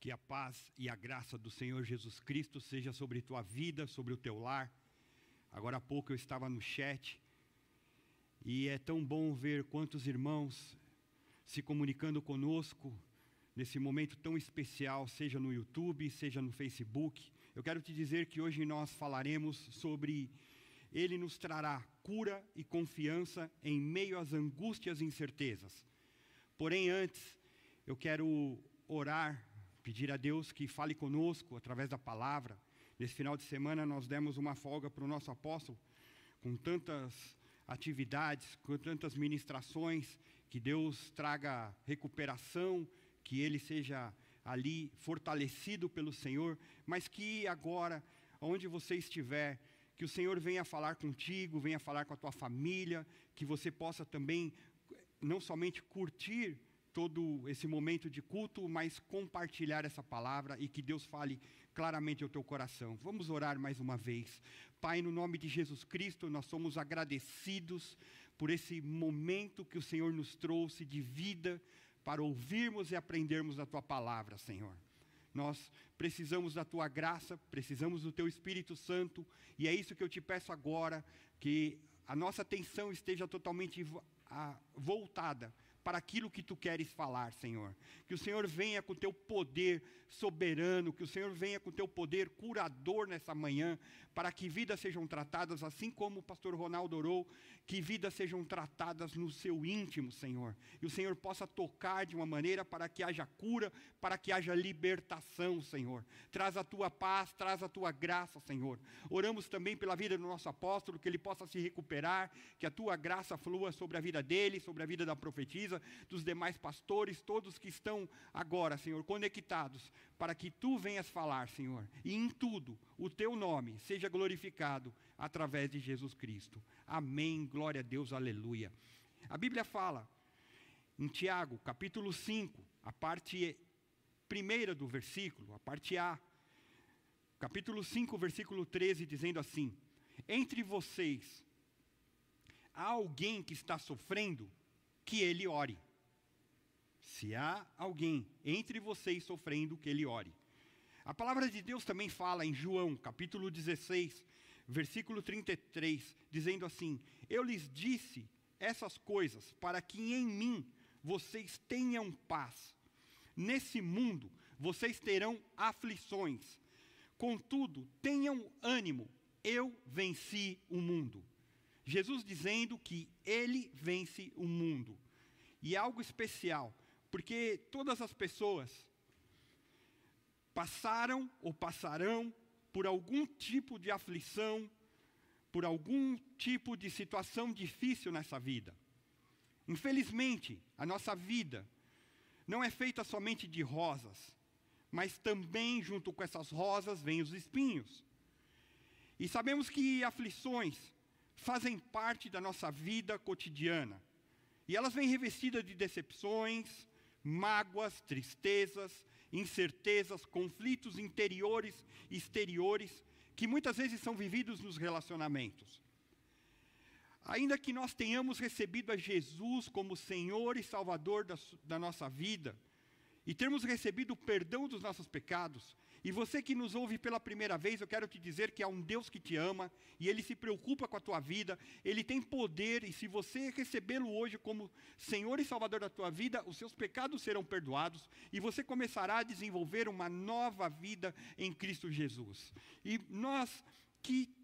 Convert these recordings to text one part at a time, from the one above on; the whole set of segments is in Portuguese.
Que a paz e a graça do Senhor Jesus Cristo seja sobre tua vida, sobre o teu lar. Agora há pouco eu estava no chat e é tão bom ver quantos irmãos se comunicando conosco nesse momento tão especial, seja no YouTube, seja no Facebook. Eu quero te dizer que hoje nós falaremos sobre Ele nos trará cura e confiança em meio às angústias e incertezas. Porém, antes, eu quero orar pedir a Deus que fale conosco através da palavra. Nesse final de semana nós demos uma folga para o nosso apóstolo, com tantas atividades, com tantas ministrações, que Deus traga recuperação, que ele seja ali fortalecido pelo Senhor, mas que agora, onde você estiver, que o Senhor venha falar contigo, venha falar com a tua família, que você possa também não somente curtir todo esse momento de culto, mas compartilhar essa palavra e que Deus fale claramente ao teu coração. Vamos orar mais uma vez. Pai, no nome de Jesus Cristo, nós somos agradecidos por esse momento que o Senhor nos trouxe de vida para ouvirmos e aprendermos a tua palavra, Senhor. Nós precisamos da tua graça, precisamos do teu Espírito Santo, e é isso que eu te peço agora, que a nossa atenção esteja totalmente voltada para aquilo que tu queres falar, Senhor. Que o Senhor venha com teu poder soberano, que o Senhor venha com teu poder curador nessa manhã, para que vidas sejam tratadas, assim como o pastor Ronaldo orou, que vidas sejam tratadas no seu íntimo, Senhor. E o Senhor possa tocar de uma maneira para que haja cura, para que haja libertação, Senhor. Traz a tua paz, traz a tua graça, Senhor. Oramos também pela vida do nosso apóstolo, que ele possa se recuperar, que a tua graça flua sobre a vida dele, sobre a vida da profetisa dos demais pastores, todos que estão agora, Senhor, conectados, para que tu venhas falar, Senhor, e em tudo o teu nome seja glorificado através de Jesus Cristo. Amém. Glória a Deus, aleluia. A Bíblia fala em Tiago, capítulo 5, a parte primeira do versículo, a parte A, capítulo 5, versículo 13, dizendo assim: Entre vocês há alguém que está sofrendo, que ele ore. Se há alguém entre vocês sofrendo, que ele ore. A palavra de Deus também fala em João, capítulo 16, versículo 33, dizendo assim: Eu lhes disse essas coisas para que em mim vocês tenham paz. Nesse mundo vocês terão aflições. Contudo, tenham ânimo, eu venci o mundo. Jesus dizendo que ele vence o mundo. E é algo especial, porque todas as pessoas passaram ou passarão por algum tipo de aflição, por algum tipo de situação difícil nessa vida. Infelizmente, a nossa vida não é feita somente de rosas, mas também junto com essas rosas vêm os espinhos. E sabemos que aflições fazem parte da nossa vida cotidiana. E elas vêm revestidas de decepções, mágoas, tristezas, incertezas, conflitos interiores e exteriores, que muitas vezes são vividos nos relacionamentos. Ainda que nós tenhamos recebido a Jesus como Senhor e Salvador da, da nossa vida, e termos recebido o perdão dos nossos pecados, e você que nos ouve pela primeira vez, eu quero te dizer que há um Deus que te ama e ele se preocupa com a tua vida, ele tem poder e se você recebê-lo hoje como Senhor e Salvador da tua vida, os seus pecados serão perdoados e você começará a desenvolver uma nova vida em Cristo Jesus. E nós que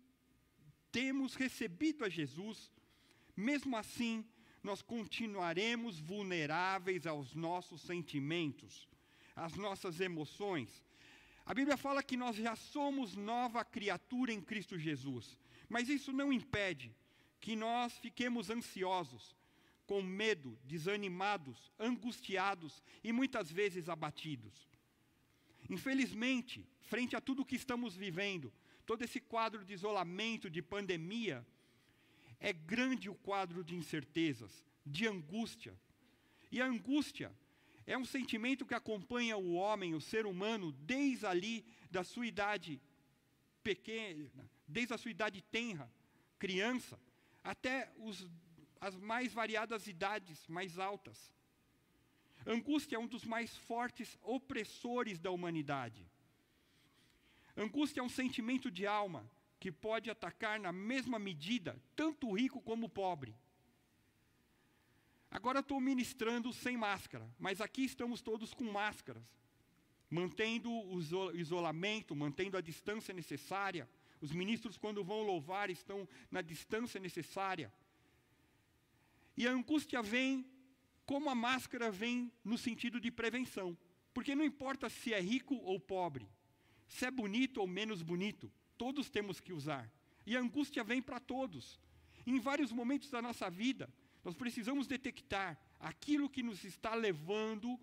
temos recebido a Jesus, mesmo assim, nós continuaremos vulneráveis aos nossos sentimentos, às nossas emoções. A Bíblia fala que nós já somos nova criatura em Cristo Jesus, mas isso não impede que nós fiquemos ansiosos, com medo, desanimados, angustiados e muitas vezes abatidos. Infelizmente, frente a tudo que estamos vivendo, todo esse quadro de isolamento, de pandemia, é grande o quadro de incertezas, de angústia. E a angústia é um sentimento que acompanha o homem, o ser humano, desde ali da sua idade pequena, desde a sua idade tenra, criança, até os, as mais variadas idades mais altas. Angústia é um dos mais fortes opressores da humanidade. Angústia é um sentimento de alma que pode atacar na mesma medida tanto o rico como o pobre. Agora estou ministrando sem máscara, mas aqui estamos todos com máscaras, mantendo o isolamento, mantendo a distância necessária. Os ministros, quando vão louvar, estão na distância necessária. E a angústia vem como a máscara vem no sentido de prevenção. Porque não importa se é rico ou pobre, se é bonito ou menos bonito, todos temos que usar. E a angústia vem para todos. Em vários momentos da nossa vida, nós precisamos detectar aquilo que nos está levando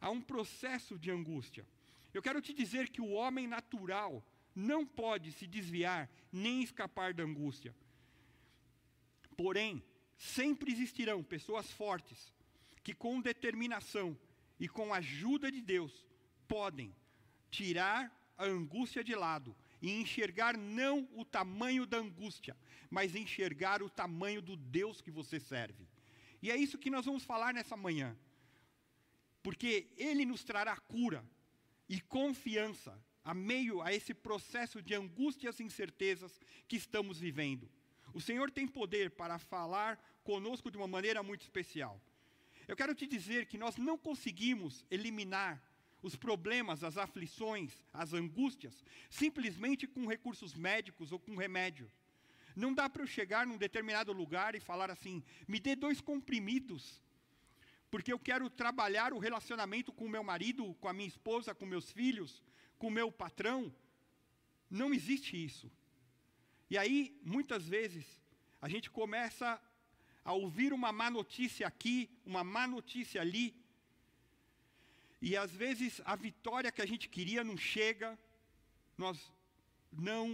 a um processo de angústia. Eu quero te dizer que o homem natural não pode se desviar nem escapar da angústia. Porém, sempre existirão pessoas fortes que, com determinação e com a ajuda de Deus, podem tirar a angústia de lado e enxergar não o tamanho da angústia, mas enxergar o tamanho do Deus que você serve. E é isso que nós vamos falar nessa manhã. Porque Ele nos trará cura e confiança a meio a esse processo de angústias e incertezas que estamos vivendo. O Senhor tem poder para falar conosco de uma maneira muito especial. Eu quero te dizer que nós não conseguimos eliminar os problemas, as aflições, as angústias, simplesmente com recursos médicos ou com remédio. Não dá para eu chegar num determinado lugar e falar assim: me dê dois comprimidos, porque eu quero trabalhar o relacionamento com o meu marido, com a minha esposa, com meus filhos, com o meu patrão. Não existe isso. E aí, muitas vezes, a gente começa a ouvir uma má notícia aqui, uma má notícia ali, e às vezes a vitória que a gente queria não chega, nós não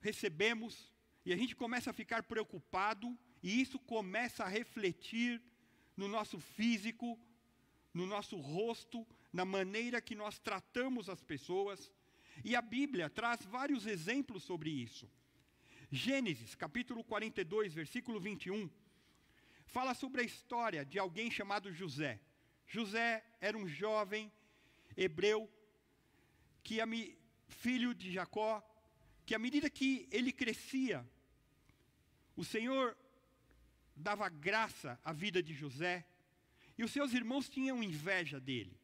recebemos, e a gente começa a ficar preocupado, e isso começa a refletir no nosso físico, no nosso rosto, na maneira que nós tratamos as pessoas. E a Bíblia traz vários exemplos sobre isso. Gênesis, capítulo 42, versículo 21, fala sobre a história de alguém chamado José. José era um jovem hebreu que filho de Jacó, que à medida que ele crescia, o Senhor dava graça à vida de José, e os seus irmãos tinham inveja dele.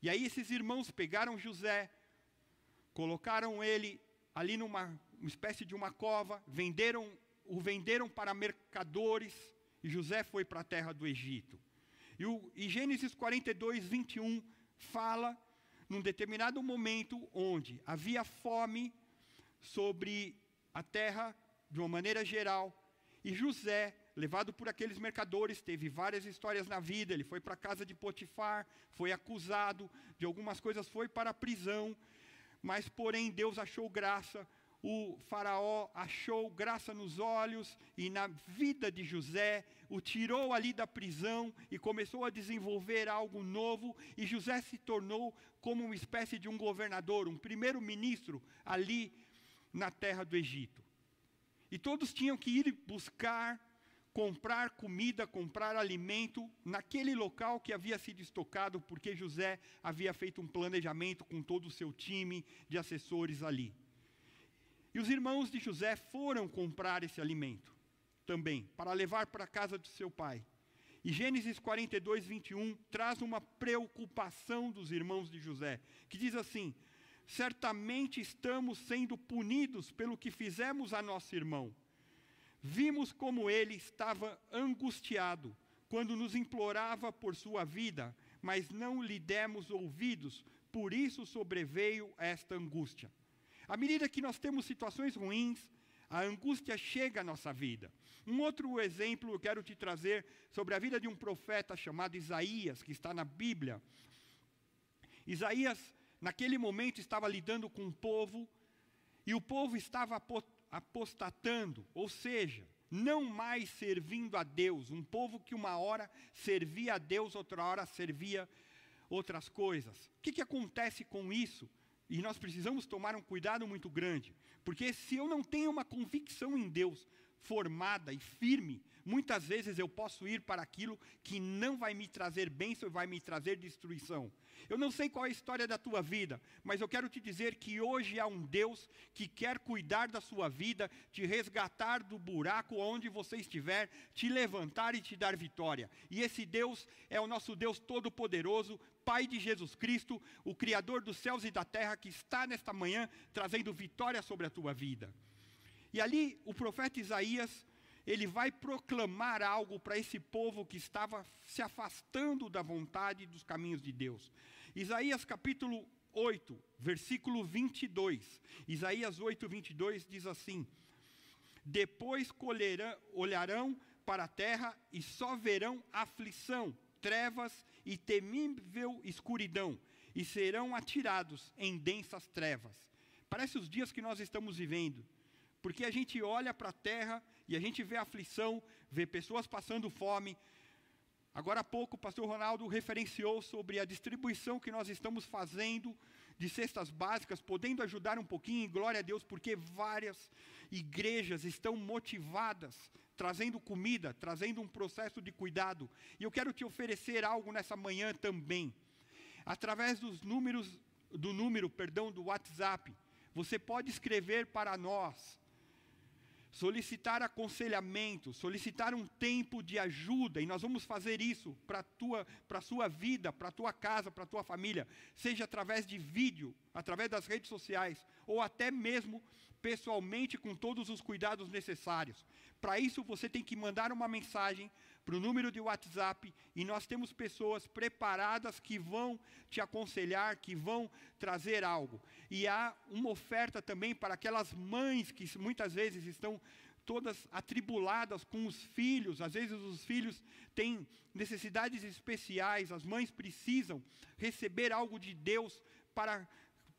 E aí esses irmãos pegaram José, colocaram ele ali numa uma espécie de uma cova, venderam o venderam para mercadores, e José foi para a terra do Egito. E, o, e Gênesis 42, 21 fala num determinado momento onde havia fome sobre a terra de uma maneira geral, e José, levado por aqueles mercadores, teve várias histórias na vida, ele foi para a casa de Potifar, foi acusado de algumas coisas, foi para a prisão, mas porém Deus achou graça, o faraó achou graça nos olhos e na vida de José, o tirou ali da prisão e começou a desenvolver algo novo, e José se tornou como uma espécie de um governador, um primeiro-ministro ali na terra do Egito. E todos tinham que ir buscar, comprar comida, comprar alimento naquele local que havia sido estocado, porque José havia feito um planejamento com todo o seu time de assessores ali. E os irmãos de José foram comprar esse alimento também, para levar para a casa de seu pai. E Gênesis 42, 21 traz uma preocupação dos irmãos de José, que diz assim: Certamente estamos sendo punidos pelo que fizemos a nosso irmão. Vimos como ele estava angustiado quando nos implorava por sua vida, mas não lhe demos ouvidos, por isso sobreveio esta angústia. À medida que nós temos situações ruins, a angústia chega à nossa vida. Um outro exemplo eu quero te trazer sobre a vida de um profeta chamado Isaías, que está na Bíblia. Isaías, naquele momento, estava lidando com um povo, e o povo estava apostatando, ou seja, não mais servindo a Deus. Um povo que uma hora servia a Deus, outra hora servia outras coisas. O que, que acontece com isso? E nós precisamos tomar um cuidado muito grande, porque se eu não tenho uma convicção em Deus formada e firme, muitas vezes eu posso ir para aquilo que não vai me trazer bênção vai me trazer destruição. Eu não sei qual é a história da tua vida, mas eu quero te dizer que hoje há um Deus que quer cuidar da sua vida, te resgatar do buraco onde você estiver, te levantar e te dar vitória. E esse Deus é o nosso Deus Todo-Poderoso, Pai de Jesus Cristo, o Criador dos céus e da terra, que está nesta manhã trazendo vitória sobre a tua vida. E ali o profeta Isaías ele vai proclamar algo para esse povo que estava se afastando da vontade dos caminhos de Deus. Isaías capítulo 8, versículo 22. Isaías 8, 22 diz assim: Depois colherão, olharão para a terra e só verão aflição, trevas e temível escuridão, e serão atirados em densas trevas. Parece os dias que nós estamos vivendo, porque a gente olha para a terra e a gente vê aflição, vê pessoas passando fome. Agora há pouco o pastor Ronaldo referenciou sobre a distribuição que nós estamos fazendo de cestas básicas, podendo ajudar um pouquinho, glória a Deus, porque várias igrejas estão motivadas, trazendo comida, trazendo um processo de cuidado. E eu quero te oferecer algo nessa manhã também. Através dos números, do número, perdão, do WhatsApp, você pode escrever para nós solicitar aconselhamento, solicitar um tempo de ajuda, e nós vamos fazer isso para a sua vida, para tua casa, para tua família, seja através de vídeo, através das redes sociais, ou até mesmo pessoalmente com todos os cuidados necessários. Para isso, você tem que mandar uma mensagem para o número de WhatsApp e nós temos pessoas preparadas que vão te aconselhar, que vão trazer algo. E há uma oferta também para aquelas mães que muitas vezes estão todas atribuladas com os filhos, às vezes os filhos têm necessidades especiais, as mães precisam receber algo de Deus para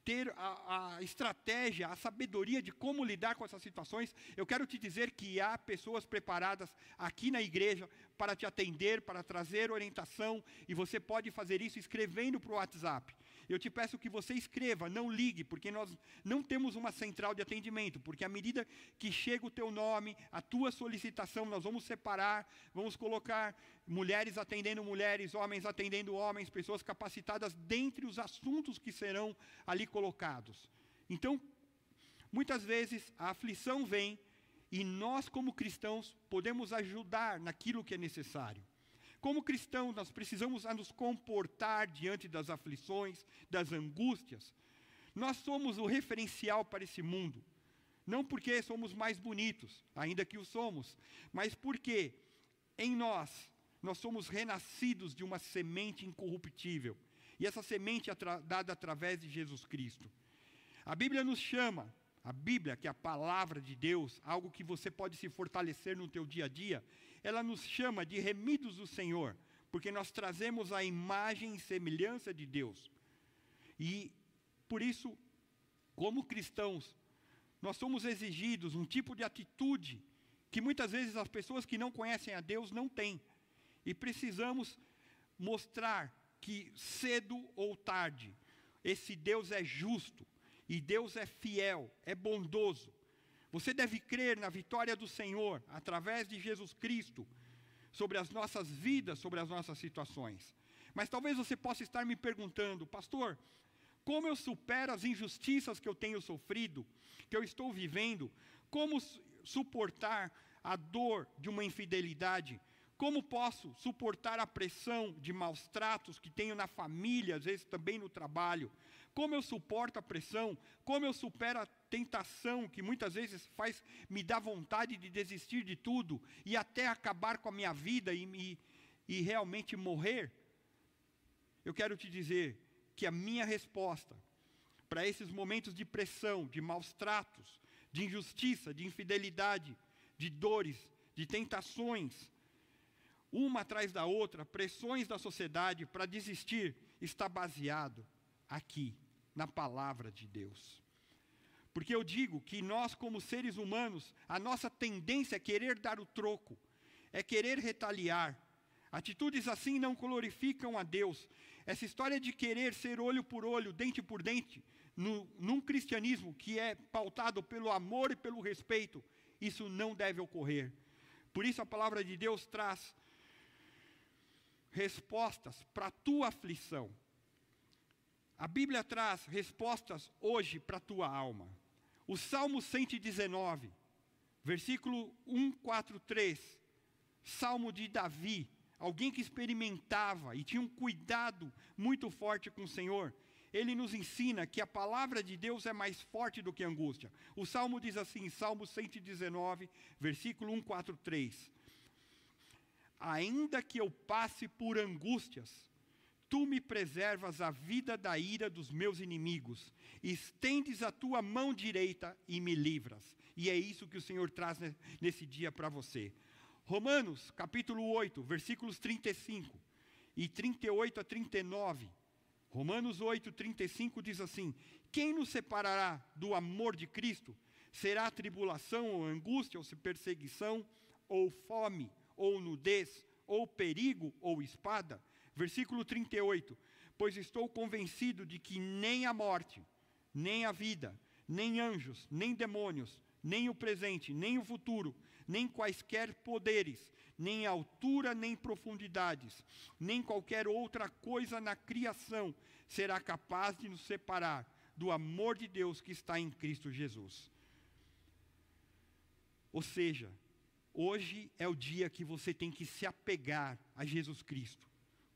ter a, a, estratégia, a sabedoria de como lidar com essas situações, eu quero te dizer que há pessoas preparadas aqui na igreja para te atender, para trazer orientação, e você pode fazer isso escrevendo para o WhatsApp. Eu te peço que você escreva, não ligue, porque nós não temos uma central de atendimento, porque à medida que chega o teu nome, a tua solicitação, nós vamos separar, vamos colocar mulheres atendendo mulheres, homens atendendo homens, pessoas capacitadas dentre os assuntos que serão ali colocados. Então, muitas vezes a aflição vem e nós, como cristãos, podemos ajudar naquilo que é necessário. Como cristãos, nós precisamos nos comportar diante das aflições, das angústias. Nós somos o referencial para esse mundo. Não porque somos mais bonitos, ainda que o somos, mas porque em nós, nós somos renascidos de uma semente incorruptível. E essa semente é dada através de Jesus Cristo. A Bíblia nos chama, a Bíblia, que é a palavra de Deus, algo que você pode se fortalecer no teu dia a dia, ela nos chama de remidos do Senhor, porque nós trazemos a imagem e semelhança de Deus. E por isso, como cristãos, nós somos exigidos um tipo de atitude que muitas vezes as pessoas que não conhecem a Deus não têm. E precisamos mostrar que cedo ou tarde, esse Deus é justo, e Deus é fiel, é bondoso, você deve crer na vitória do Senhor através de Jesus Cristo sobre as nossas vidas, sobre as nossas situações. Mas talvez você possa estar me perguntando, pastor, como eu supero as injustiças que eu tenho sofrido, que eu estou vivendo? Como suportar a dor de uma infidelidade? Como posso suportar a pressão de maus tratos que tenho na família, às vezes também no trabalho? Como eu suporto a pressão? Como eu supero a tentação que muitas vezes faz me dar vontade de desistir de tudo e até acabar com a minha vida e, e, e realmente morrer? Eu quero te dizer que a minha resposta para esses momentos de pressão, de maus tratos, de injustiça, de infidelidade, de dores, de tentações, uma atrás da outra, pressões da sociedade para desistir, está baseado aqui, na palavra de Deus. Porque eu digo que nós, como seres humanos, a nossa tendência é querer dar o troco, é querer retaliar. Atitudes assim não glorificam a Deus. Essa história de querer ser olho por olho, dente por dente, no, num cristianismo que é pautado pelo amor e pelo respeito, isso não deve ocorrer. Por isso a palavra de Deus traz respostas para a tua aflição. A Bíblia traz respostas hoje para a tua alma. O Salmo 119, versículo 143, Salmo de Davi, alguém que experimentava e tinha um cuidado muito forte com o Senhor, ele nos ensina que a palavra de Deus é mais forte do que a angústia. O Salmo diz assim, Salmo 119, versículo 143. Ainda que eu passe por angústias, tu me preservas a vida da ira dos meus inimigos, estendes a tua mão direita e me livras. E é isso que o Senhor traz nesse dia para você. Romanos, capítulo 8, versículos 35 e 38 a 39. Romanos 8, 35 diz assim: Quem nos separará do amor de Cristo? Será tribulação ou angústia, ou perseguição, ou fome, ou nudez, ou perigo, ou espada? Versículo 38: Pois estou convencido de que nem a morte, nem a vida, nem anjos, nem demônios, nem o presente, nem o futuro, nem quaisquer poderes, nem altura, nem profundidades, nem qualquer outra coisa na criação será capaz de nos separar do amor de Deus que está em Cristo Jesus. Ou seja, hoje é o dia que você tem que se apegar a Jesus Cristo,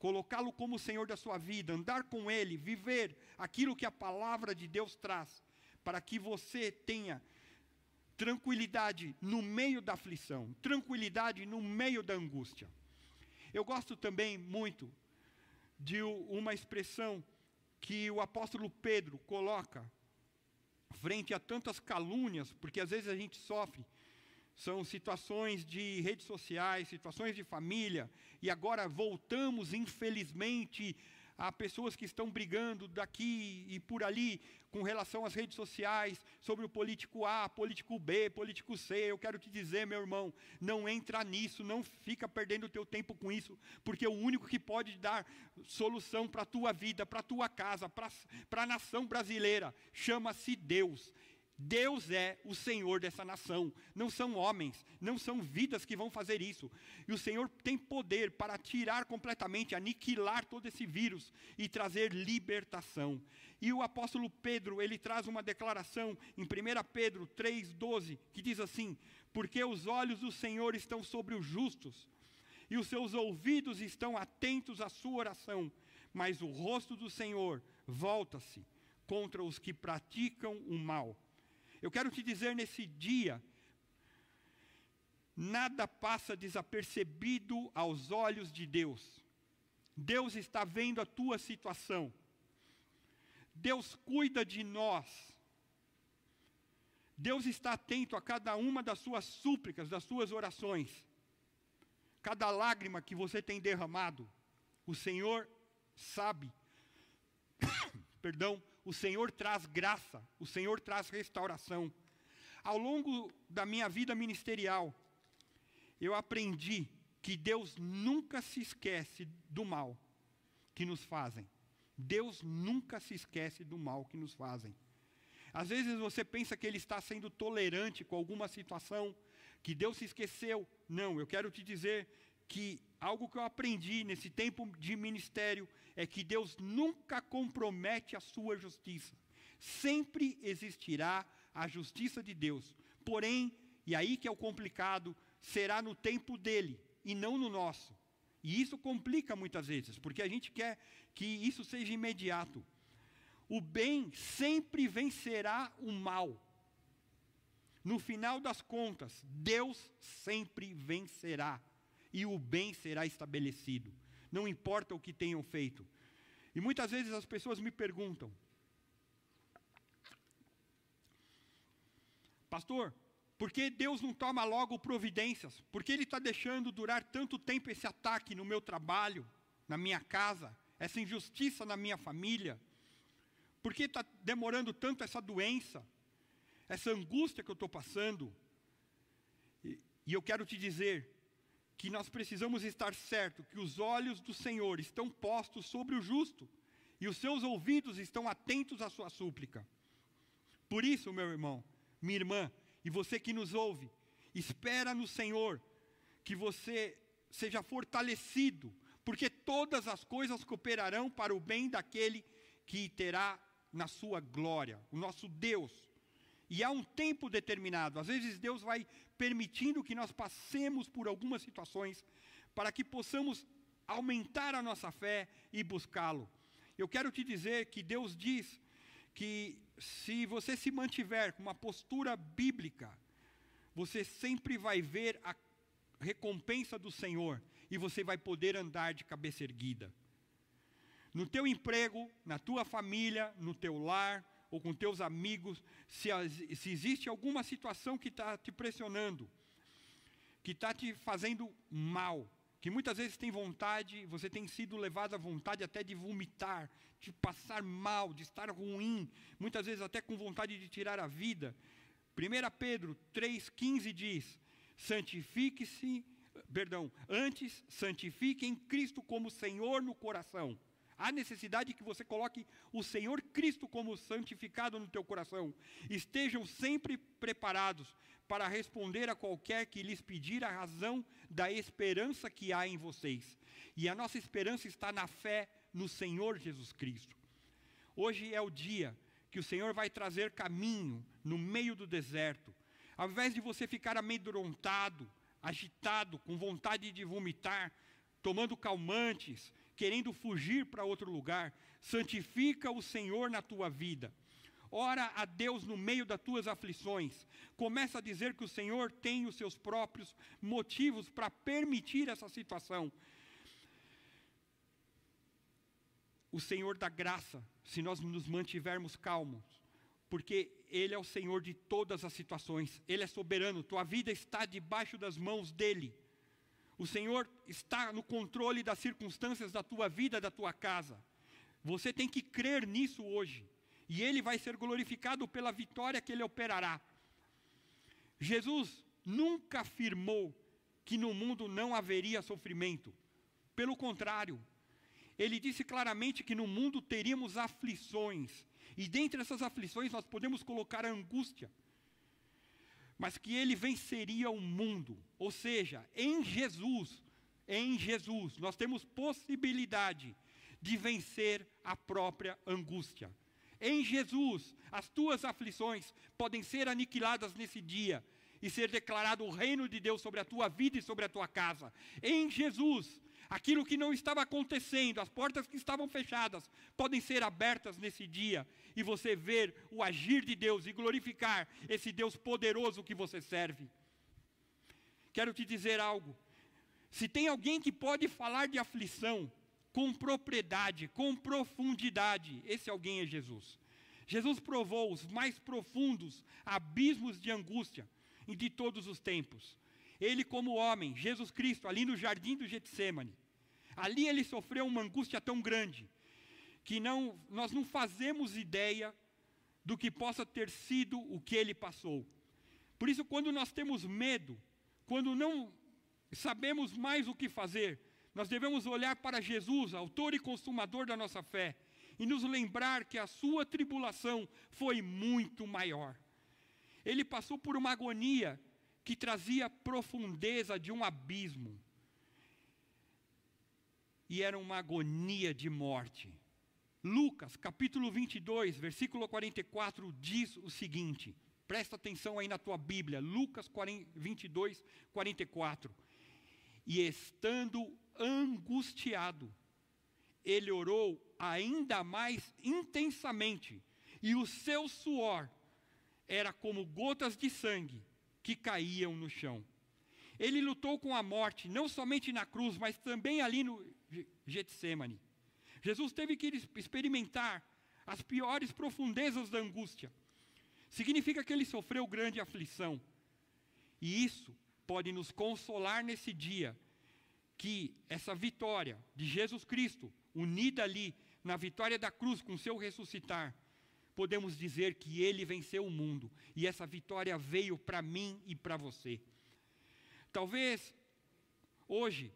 colocá-lo como o Senhor da sua vida, andar com Ele, viver aquilo que a palavra de Deus traz, para que você tenha tranquilidade no meio da aflição, tranquilidade no meio da angústia. Eu gosto também muito de uma expressão que o apóstolo Pedro coloca frente a tantas calúnias, porque às vezes a gente sofre, são situações de redes sociais, situações de família, e agora voltamos, infelizmente, Há pessoas que estão brigando daqui e por ali com relação às redes sociais, sobre o político A, político B, político C. Eu quero te dizer, meu irmão, não entra nisso, não fica perdendo o teu tempo com isso, porque o único que pode dar solução para a tua vida, para a tua casa, para a nação brasileira, chama-se Deus. Deus é o Senhor dessa nação, não são homens, não são vidas que vão fazer isso. E o Senhor tem poder para tirar completamente, aniquilar todo esse vírus e trazer libertação. E o apóstolo Pedro, ele traz uma declaração em 1 Pedro 3,12, que diz assim: Porque os olhos do Senhor estão sobre os justos, e os seus ouvidos estão atentos à sua oração, mas o rosto do Senhor volta-se contra os que praticam o mal. Eu quero te dizer nesse dia, nada passa desapercebido aos olhos de Deus. Deus está vendo a tua situação. Deus cuida de nós. Deus está atento a cada uma das suas súplicas, das suas orações. Cada lágrima que você tem derramado, o Senhor sabe. Perdão, o Senhor traz graça, o Senhor traz restauração. Ao longo da minha vida ministerial, eu aprendi que Deus nunca se esquece do mal que nos fazem. Deus nunca se esquece do mal que nos fazem. Às vezes você pensa que Ele está sendo tolerante com alguma situação, que Deus se esqueceu. Não, eu quero te dizer que algo que eu aprendi nesse tempo de ministério é que Deus nunca compromete a sua justiça. Sempre existirá a justiça de Deus. Porém, e aí que é o complicado, será no tempo dele e não no nosso. E isso complica muitas vezes, porque a gente quer que isso seja imediato. O bem sempre vencerá o mal. No final das contas, Deus sempre vencerá e o bem será estabelecido não importa o que tenham feito. E muitas vezes as pessoas me perguntam, pastor, por que Deus não toma logo providências? Por que Ele está deixando durar tanto tempo esse ataque no meu trabalho, na minha casa, essa injustiça na minha família? Por que está demorando tanto essa doença, essa angústia que eu estou passando? E, e eu quero te dizer que nós precisamos estar certo que os olhos do Senhor estão postos sobre o justo e os seus ouvidos estão atentos à sua súplica. Por isso, meu irmão, minha irmã, e você que nos ouve, espera no Senhor, que você seja fortalecido, porque todas as coisas cooperarão para o bem daquele que terá na sua glória, o nosso Deus. E há um tempo determinado, às vezes Deus vai permitindo que nós passemos por algumas situações para que possamos aumentar a nossa fé e buscá-lo. Eu quero te dizer que Deus diz que se você se mantiver com uma postura bíblica, você sempre vai ver a recompensa do Senhor e você vai poder andar de cabeça erguida. No teu emprego, na tua família, no teu lar ou com teus amigos, se, se existe alguma situação que está te pressionando, que está te fazendo mal, que muitas vezes tem vontade, você tem sido levado à vontade até de vomitar, de passar mal, de estar ruim, muitas vezes até com vontade de tirar a vida. 1 Pedro 3,15 diz: santifique-se, perdão, antes santifiquem Cristo como Senhor no coração. Há necessidade que você coloque o Senhor Cristo como santificado no teu coração. Estejam sempre preparados para responder a qualquer que lhes pedir a razão da esperança que há em vocês. E a nossa esperança está na fé no Senhor Jesus Cristo. Hoje é o dia que o Senhor vai trazer caminho no meio do deserto. Ao invés de você ficar amedrontado, agitado, com vontade de vomitar, tomando calmantes, querendo fugir para outro lugar, santifica o Senhor na tua vida ora a Deus no meio das tuas aflições. Começa a dizer que o Senhor tem os seus próprios motivos para permitir essa situação. O Senhor dá graça se nós nos mantivermos calmos, porque Ele é o Senhor de todas as situações, Ele é soberano, tua vida está debaixo das mãos dEle. O Senhor está no controle das circunstâncias da tua vida, da tua casa. Você tem que crer nisso hoje e ele vai ser glorificado pela vitória que ele operará. Jesus nunca afirmou que no mundo não haveria sofrimento. Pelo contrário, ele disse claramente que no mundo teríamos aflições, e dentre essas aflições nós podemos colocar a angústia, mas que ele venceria o mundo, ou seja, em Jesus, em Jesus, nós temos possibilidade de vencer a própria angústia. Em Jesus, as tuas aflições podem ser aniquiladas nesse dia e ser declarado o reino de Deus sobre a tua vida e sobre a tua casa. Em Jesus, aquilo que não estava acontecendo, as portas que estavam fechadas, podem ser abertas nesse dia e você ver o agir de Deus e glorificar esse Deus poderoso que você serve. Quero te dizer algo. Se tem alguém que pode falar de aflição, com propriedade, com profundidade. Esse alguém é Jesus. Jesus provou os mais profundos abismos de angústia de todos os tempos. Ele, como homem, Jesus Cristo, ali no jardim do Getsemane, ali ele sofreu uma angústia tão grande que não, nós não fazemos ideia do que possa ter sido o que ele passou. Por isso, quando nós temos medo, quando não sabemos mais o que fazer, nós devemos olhar para Jesus, autor e consumador da nossa fé, e nos lembrar que a sua tribulação foi muito maior. Ele passou por uma agonia que trazia profundeza de um abismo. E era uma agonia de morte. Lucas, capítulo 22, versículo 44, diz o seguinte: presta atenção aí na tua Bíblia, Lucas 22, 44. E estando angustiado. Ele orou ainda mais intensamente, e o seu suor era como gotas de sangue que caíam no chão. Ele lutou com a morte, não somente na cruz, mas também ali no Getsemane. Jesus teve que experimentar as piores profundezas da angústia. Significa que ele sofreu grande aflição. E isso pode nos consolar nesse dia, que essa vitória de Jesus Cristo, unida ali na vitória da cruz com seu ressuscitar, podemos dizer que ele venceu o mundo e essa vitória veio para mim e para você. Talvez hoje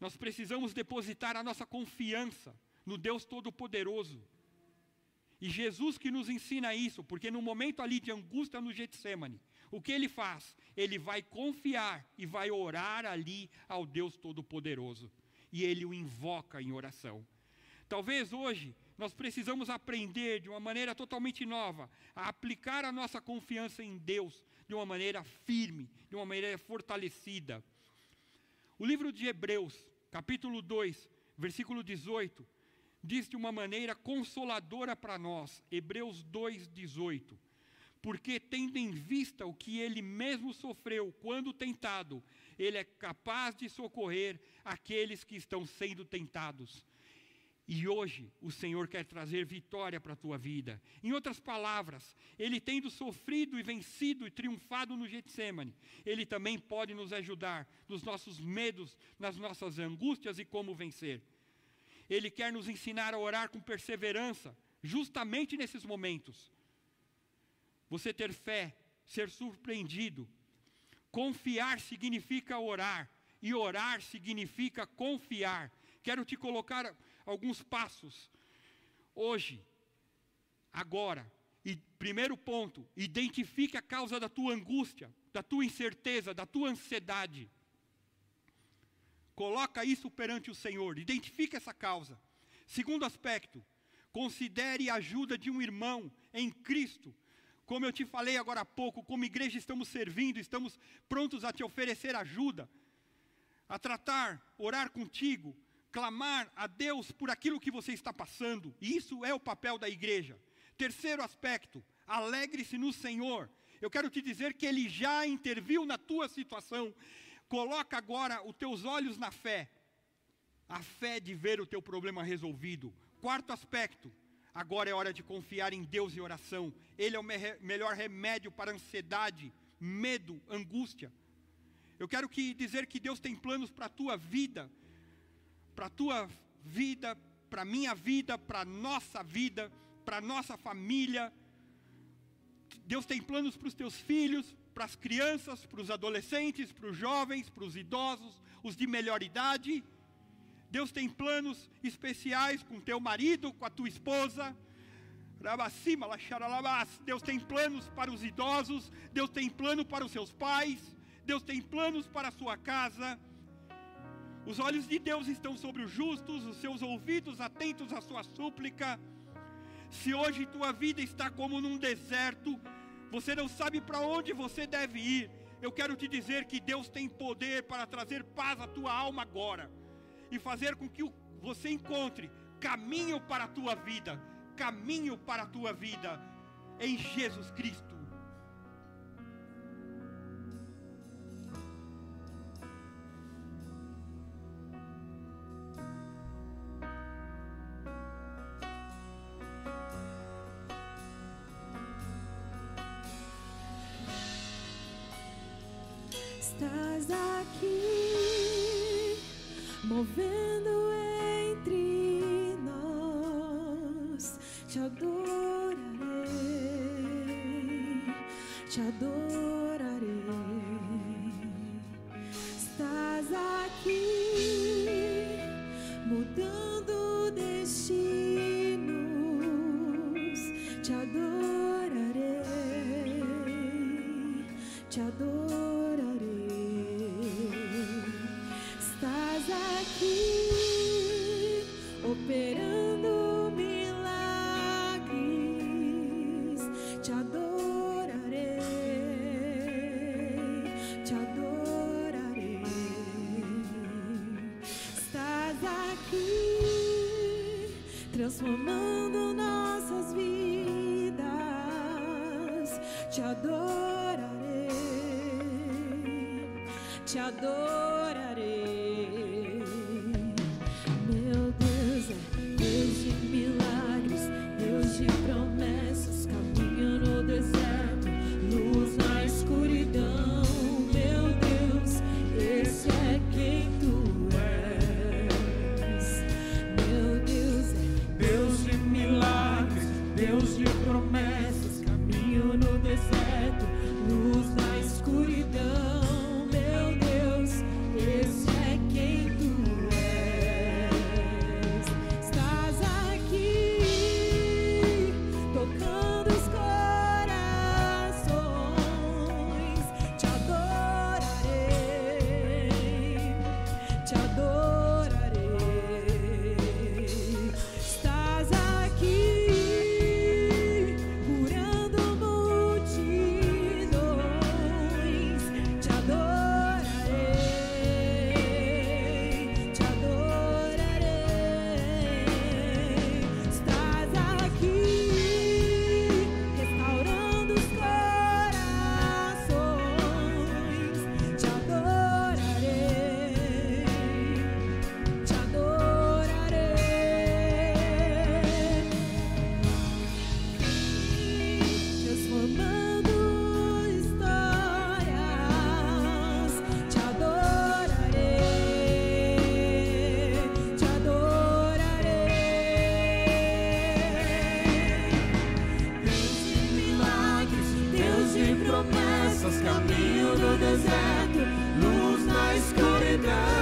nós precisamos depositar a nossa confiança no Deus Todo-Poderoso. E Jesus que nos ensina isso, porque no momento ali de angústia no Getsemane, O que ele faz? Ele vai confiar e vai orar ali ao Deus Todo-Poderoso. E ele o invoca em oração. Talvez hoje nós precisamos aprender de uma maneira totalmente nova a aplicar a nossa confiança em Deus de uma maneira firme, de uma maneira fortalecida. O livro de Hebreus, capítulo 2, versículo 18, diz de uma maneira consoladora para nós, Hebreus 2, 18. Porque, tendo em vista o que ele mesmo sofreu quando tentado, ele é capaz de socorrer aqueles que estão sendo tentados. E hoje o Senhor quer trazer vitória para a tua vida. Em outras palavras, Ele tendo sofrido e vencido e triunfado no Getsemane, Ele também pode nos ajudar nos nossos medos, nas nossas angústias e como vencer. Ele quer nos ensinar a orar com perseverança, justamente nesses momentos. Você ter fé, ser surpreendido. Confiar significa orar, e orar significa confiar. Quero te colocar alguns passos. Hoje, agora, e primeiro ponto, identifique a causa da tua angústia, da tua incerteza, da tua ansiedade. Coloca isso perante o Senhor, identifique essa causa. Segundo aspecto, considere a ajuda de um irmão em Cristo. Como eu te falei agora há pouco, como igreja estamos servindo, estamos prontos a te oferecer ajuda, a tratar, orar contigo, clamar a Deus por aquilo que você está passando. Isso é o papel da igreja. Terceiro aspecto, alegre-se no Senhor. Eu quero te dizer que Ele já interviu na tua situação. Coloca agora os teus olhos na fé. A fé de ver o teu problema resolvido. Quarto aspecto, agora é hora de confiar em Deus e oração. Ele é o me melhor remédio para ansiedade, medo, angústia. Eu quero que dizer que Deus tem planos para a tua vida para a tua vida, para a minha vida, para a nossa vida, para a nossa família. Deus tem planos para os teus filhos, para as crianças, para os adolescentes, para os jovens, para os idosos, os de melhor idade. Deus tem planos especiais com teu marido, com a tua esposa. Deus tem planos para os idosos, Deus tem plano para os seus pais, Deus tem planos para a sua casa. Os olhos de Deus estão sobre os justos, os seus ouvidos atentos à sua súplica. Se hoje tua vida está como num deserto, você não sabe para onde você deve ir. Eu quero te dizer que Deus tem poder para trazer paz à tua alma agora e fazer com que você encontre caminho para a tua vida, caminho para a tua vida em Jesus Cristo. Aqui, movendo entre nós. Te adorarei, te adorarei. Transformando nossas vidas. Te adorarei te adorarei. forças, caminho no deserto, luz na escuridão.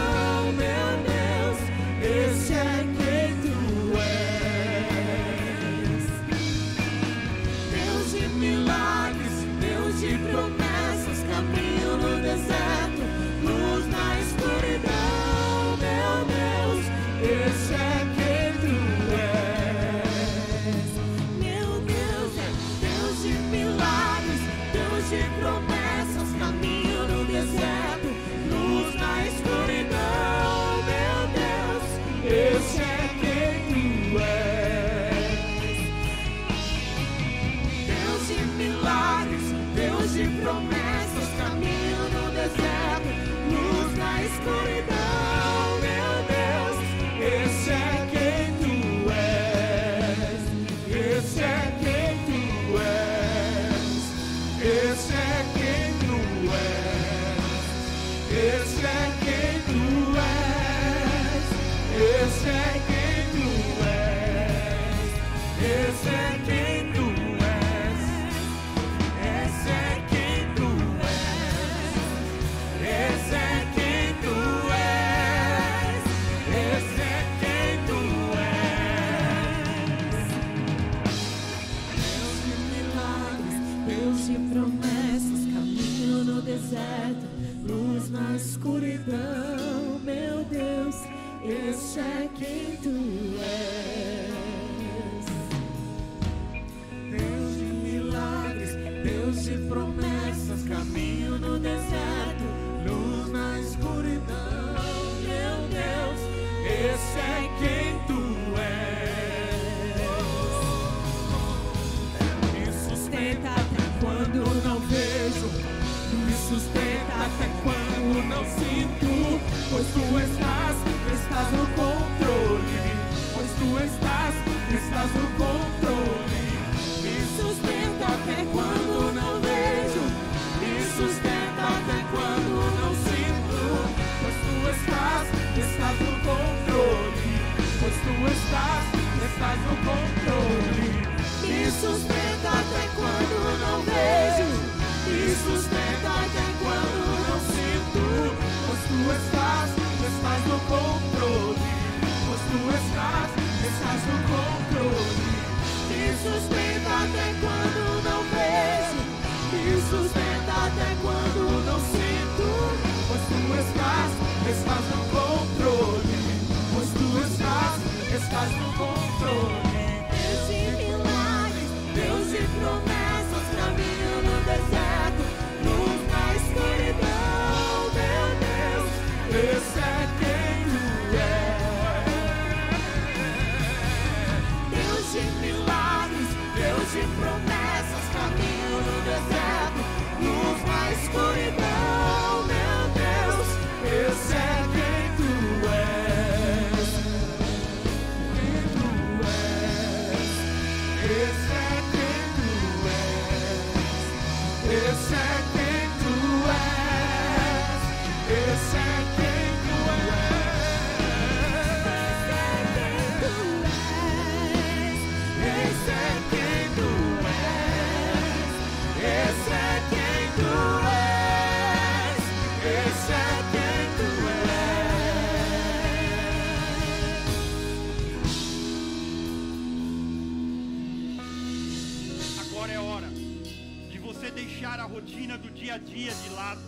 Rotina do dia a dia de lado,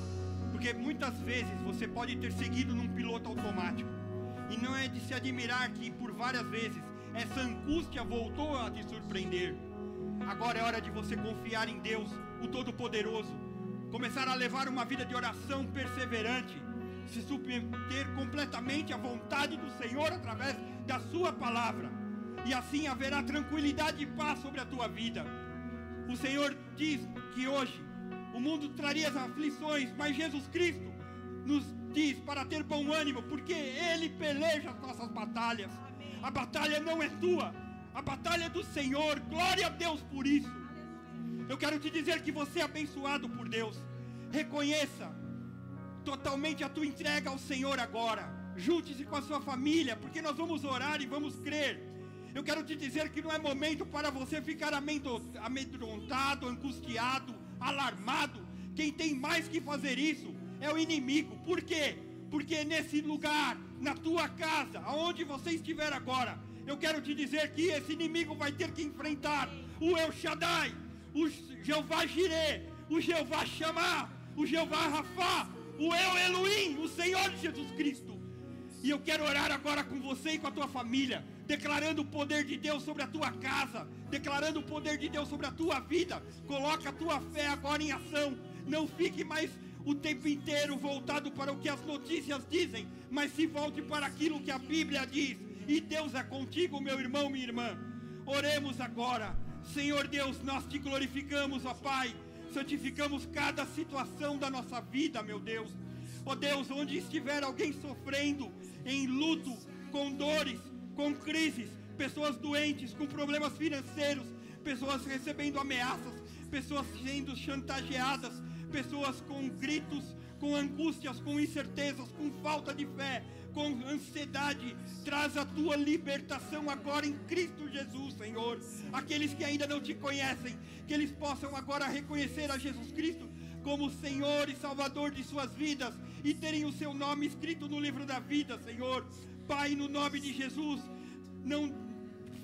porque muitas vezes você pode ter seguido num piloto automático. E não é de se admirar que por várias vezes essa angústia voltou a te surpreender. Agora é hora de você confiar em Deus, o Todo-Poderoso, começar a levar uma vida de oração perseverante, se submeter completamente à vontade do Senhor através da Sua palavra, e assim haverá tranquilidade e paz sobre a tua vida. O Senhor diz que hoje o mundo traria as aflições, mas Jesus Cristo nos diz para ter bom ânimo, porque Ele peleja as nossas batalhas. A batalha não é tua, a batalha é do Senhor. Glória a Deus por isso. Eu quero te dizer que você é abençoado por Deus. Reconheça totalmente a tua entrega ao Senhor agora. Junte-se com a sua família, porque nós vamos orar e vamos crer. Eu quero te dizer que não é momento para você ficar amedro- amedrontado, angustiado, alarmado. Quem tem mais que fazer isso é o inimigo. Por quê? Porque nesse lugar, na tua casa, aonde você estiver agora, eu quero te dizer que esse inimigo vai ter que enfrentar o El Shaddai, o Jeová Jireh, o Jeová Shammah, o Jeová Rafá, o El Elohim, o Senhor Jesus Cristo. E eu quero orar agora com você e com a tua família, declarando o poder de Deus sobre a tua casa, declarando o poder de Deus sobre a tua vida. Coloca a tua fé agora em ação. Não fique mais o tempo inteiro voltado para o que as notícias dizem, mas se volte para aquilo que a Bíblia diz. E Deus é contigo, meu irmão, minha irmã. Oremos agora. Senhor Deus, nós te glorificamos, ó Pai. Santificamos cada situação da nossa vida, meu Deus. Ó Deus, onde estiver alguém sofrendo em luto, com dores, com crises, pessoas doentes, com problemas financeiros, pessoas recebendo ameaças, pessoas sendo chantageadas, pessoas com gritos, com angústias, com incertezas, com falta de fé, com ansiedade. Traz a tua libertação agora em Cristo Jesus, Senhor. Aqueles que ainda não te conhecem, que eles possam agora reconhecer a Jesus Cristo como Senhor e Salvador de suas vidas e terem o seu nome escrito no livro da vida, Senhor. Pai, no nome de Jesus, não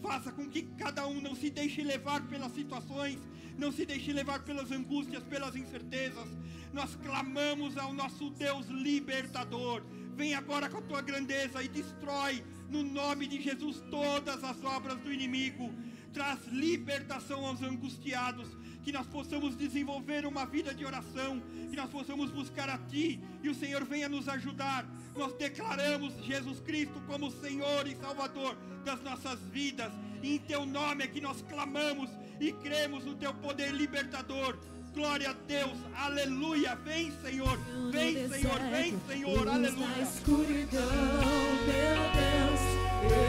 faça com que cada um não se deixe levar pelas situações, não se deixe levar pelas angústias, pelas incertezas. Nós clamamos ao nosso Deus libertador. Vem agora com a tua grandeza e destrói, no nome de Jesus, todas as obras do inimigo. Traz libertação aos angustiados, que nós possamos desenvolver uma vida de oração, que nós possamos buscar a Ti e o Senhor venha nos ajudar. Nós declaramos Jesus Cristo como Senhor e Salvador das nossas vidas, e em Teu nome é que nós clamamos e cremos no Teu poder libertador. Glória a Deus, aleluia. Vem, Senhor, vem, Senhor, vem, Senhor, aleluia. Na escuridão, meu Deus,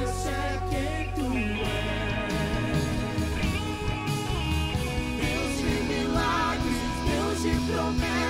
esse é quem tu és. te prometo.